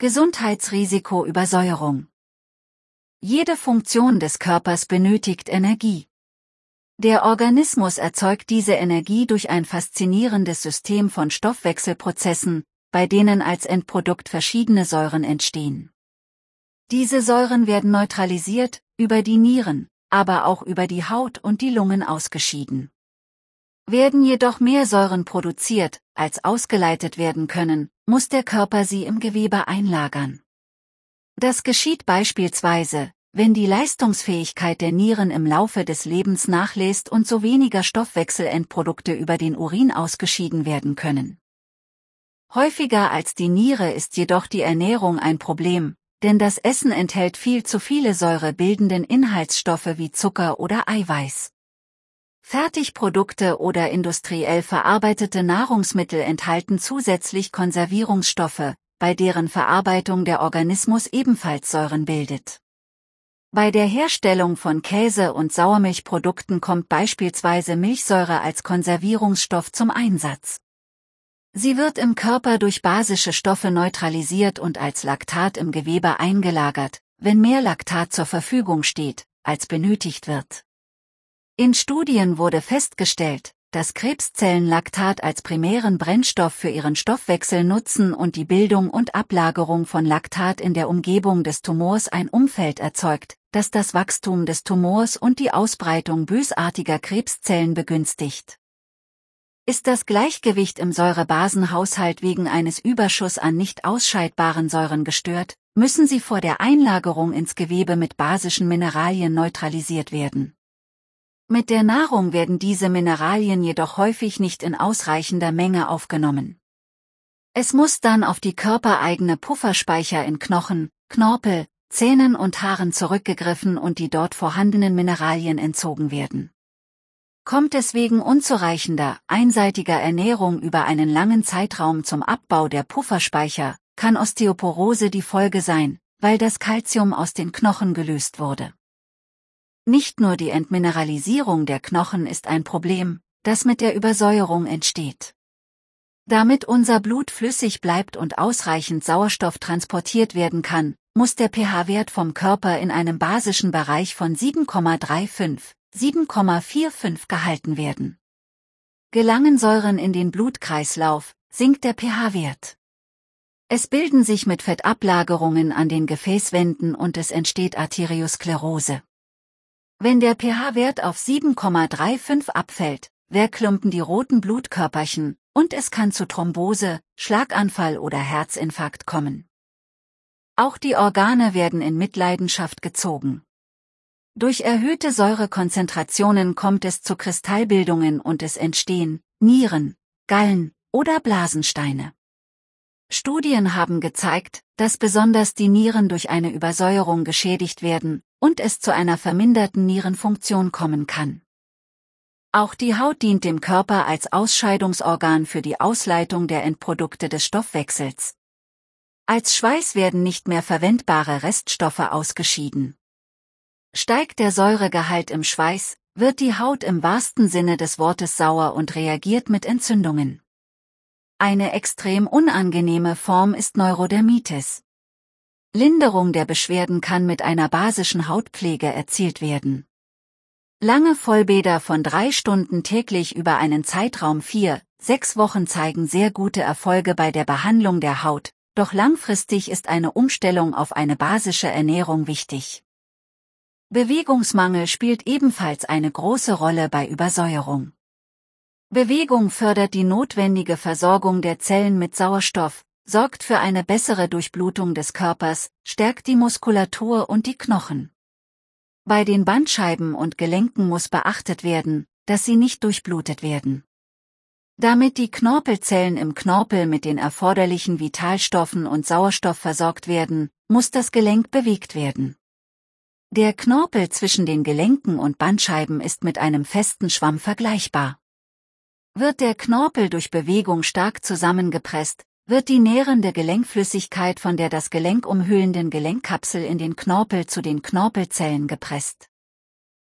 Gesundheitsrisiko Übersäuerung. Jede Funktion des Körpers benötigt Energie. Der Organismus erzeugt diese Energie durch ein faszinierendes System von Stoffwechselprozessen, bei denen als Endprodukt verschiedene Säuren entstehen. Diese Säuren werden neutralisiert, über die Nieren, aber auch über die Haut und die Lungen ausgeschieden. Werden jedoch mehr Säuren produziert, als ausgeleitet werden können, muss der Körper sie im Gewebe einlagern. Das geschieht beispielsweise, wenn die Leistungsfähigkeit der Nieren im Laufe des Lebens nachlässt und so weniger Stoffwechselendprodukte über den Urin ausgeschieden werden können. Häufiger als die Niere ist jedoch die Ernährung ein Problem, denn das Essen enthält viel zu viele säurebildenden Inhaltsstoffe wie Zucker oder Eiweiß. Fertigprodukte oder industriell verarbeitete Nahrungsmittel enthalten zusätzlich Konservierungsstoffe, bei deren Verarbeitung der Organismus ebenfalls Säuren bildet. Bei der Herstellung von Käse- und Sauermilchprodukten kommt beispielsweise Milchsäure als Konservierungsstoff zum Einsatz. Sie wird im Körper durch basische Stoffe neutralisiert und als Laktat im Gewebe eingelagert, wenn mehr Laktat zur Verfügung steht, als benötigt wird. In Studien wurde festgestellt, dass Krebszellen Laktat als primären Brennstoff für ihren Stoffwechsel nutzen und die Bildung und Ablagerung von Laktat in der Umgebung des Tumors ein Umfeld erzeugt, das das Wachstum des Tumors und die Ausbreitung bösartiger Krebszellen begünstigt. Ist das Gleichgewicht im Säurebasenhaushalt wegen eines Überschuss an nicht ausscheidbaren Säuren gestört, müssen sie vor der Einlagerung ins Gewebe mit basischen Mineralien neutralisiert werden. Mit der Nahrung werden diese Mineralien jedoch häufig nicht in ausreichender Menge aufgenommen. Es muss dann auf die körpereigene Pufferspeicher in Knochen, Knorpel, Zähnen und Haaren zurückgegriffen und die dort vorhandenen Mineralien entzogen werden. Kommt es wegen unzureichender, einseitiger Ernährung über einen langen Zeitraum zum Abbau der Pufferspeicher, kann Osteoporose die Folge sein, weil das Kalzium aus den Knochen gelöst wurde. Nicht nur die Entmineralisierung der Knochen ist ein Problem, das mit der Übersäuerung entsteht. Damit unser Blut flüssig bleibt und ausreichend Sauerstoff transportiert werden kann, muss der pH-Wert vom Körper in einem basischen Bereich von 7,35, 7,45 gehalten werden. Gelangen Säuren in den Blutkreislauf, sinkt der pH-Wert. Es bilden sich mit Fettablagerungen an den Gefäßwänden und es entsteht Arteriosklerose. Wenn der pH-Wert auf 7,35 abfällt, verklumpen die roten Blutkörperchen, und es kann zu Thrombose, Schlaganfall oder Herzinfarkt kommen. Auch die Organe werden in Mitleidenschaft gezogen. Durch erhöhte Säurekonzentrationen kommt es zu Kristallbildungen und es entstehen Nieren, Gallen oder Blasensteine. Studien haben gezeigt, dass besonders die Nieren durch eine Übersäuerung geschädigt werden, und es zu einer verminderten Nierenfunktion kommen kann. Auch die Haut dient dem Körper als Ausscheidungsorgan für die Ausleitung der Endprodukte des Stoffwechsels. Als Schweiß werden nicht mehr verwendbare Reststoffe ausgeschieden. Steigt der Säuregehalt im Schweiß, wird die Haut im wahrsten Sinne des Wortes sauer und reagiert mit Entzündungen. Eine extrem unangenehme Form ist Neurodermitis. Linderung der Beschwerden kann mit einer basischen Hautpflege erzielt werden. Lange Vollbäder von drei Stunden täglich über einen Zeitraum vier, sechs Wochen zeigen sehr gute Erfolge bei der Behandlung der Haut, doch langfristig ist eine Umstellung auf eine basische Ernährung wichtig. Bewegungsmangel spielt ebenfalls eine große Rolle bei Übersäuerung. Bewegung fördert die notwendige Versorgung der Zellen mit Sauerstoff, sorgt für eine bessere Durchblutung des Körpers, stärkt die Muskulatur und die Knochen. Bei den Bandscheiben und Gelenken muss beachtet werden, dass sie nicht durchblutet werden. Damit die Knorpelzellen im Knorpel mit den erforderlichen Vitalstoffen und Sauerstoff versorgt werden, muss das Gelenk bewegt werden. Der Knorpel zwischen den Gelenken und Bandscheiben ist mit einem festen Schwamm vergleichbar. Wird der Knorpel durch Bewegung stark zusammengepresst, wird die nährende Gelenkflüssigkeit von der das Gelenk umhüllenden Gelenkkapsel in den Knorpel zu den Knorpelzellen gepresst.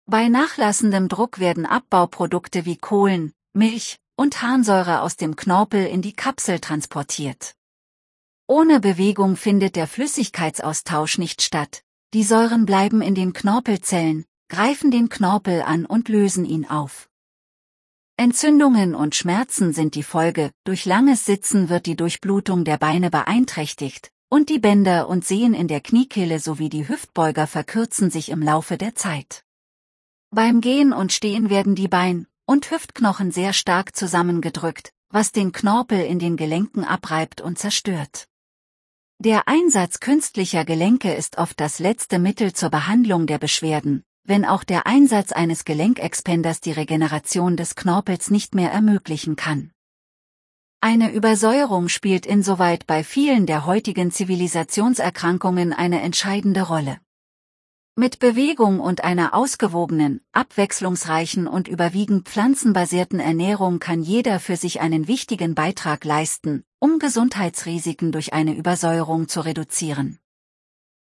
Bei nachlassendem Druck werden Abbauprodukte wie Kohlen, Milch und Harnsäure aus dem Knorpel in die Kapsel transportiert. Ohne Bewegung findet der Flüssigkeitsaustausch nicht statt, die Säuren bleiben in den Knorpelzellen, greifen den Knorpel an und lösen ihn auf. Entzündungen und Schmerzen sind die Folge, durch langes Sitzen wird die Durchblutung der Beine beeinträchtigt, und die Bänder und Sehen in der Kniekehle sowie die Hüftbeuger verkürzen sich im Laufe der Zeit. Beim Gehen und Stehen werden die Bein- und Hüftknochen sehr stark zusammengedrückt, was den Knorpel in den Gelenken abreibt und zerstört. Der Einsatz künstlicher Gelenke ist oft das letzte Mittel zur Behandlung der Beschwerden, wenn auch der Einsatz eines Gelenkexpanders die Regeneration des Knorpels nicht mehr ermöglichen kann. Eine Übersäuerung spielt insoweit bei vielen der heutigen Zivilisationserkrankungen eine entscheidende Rolle. Mit Bewegung und einer ausgewogenen, abwechslungsreichen und überwiegend pflanzenbasierten Ernährung kann jeder für sich einen wichtigen Beitrag leisten, um Gesundheitsrisiken durch eine Übersäuerung zu reduzieren.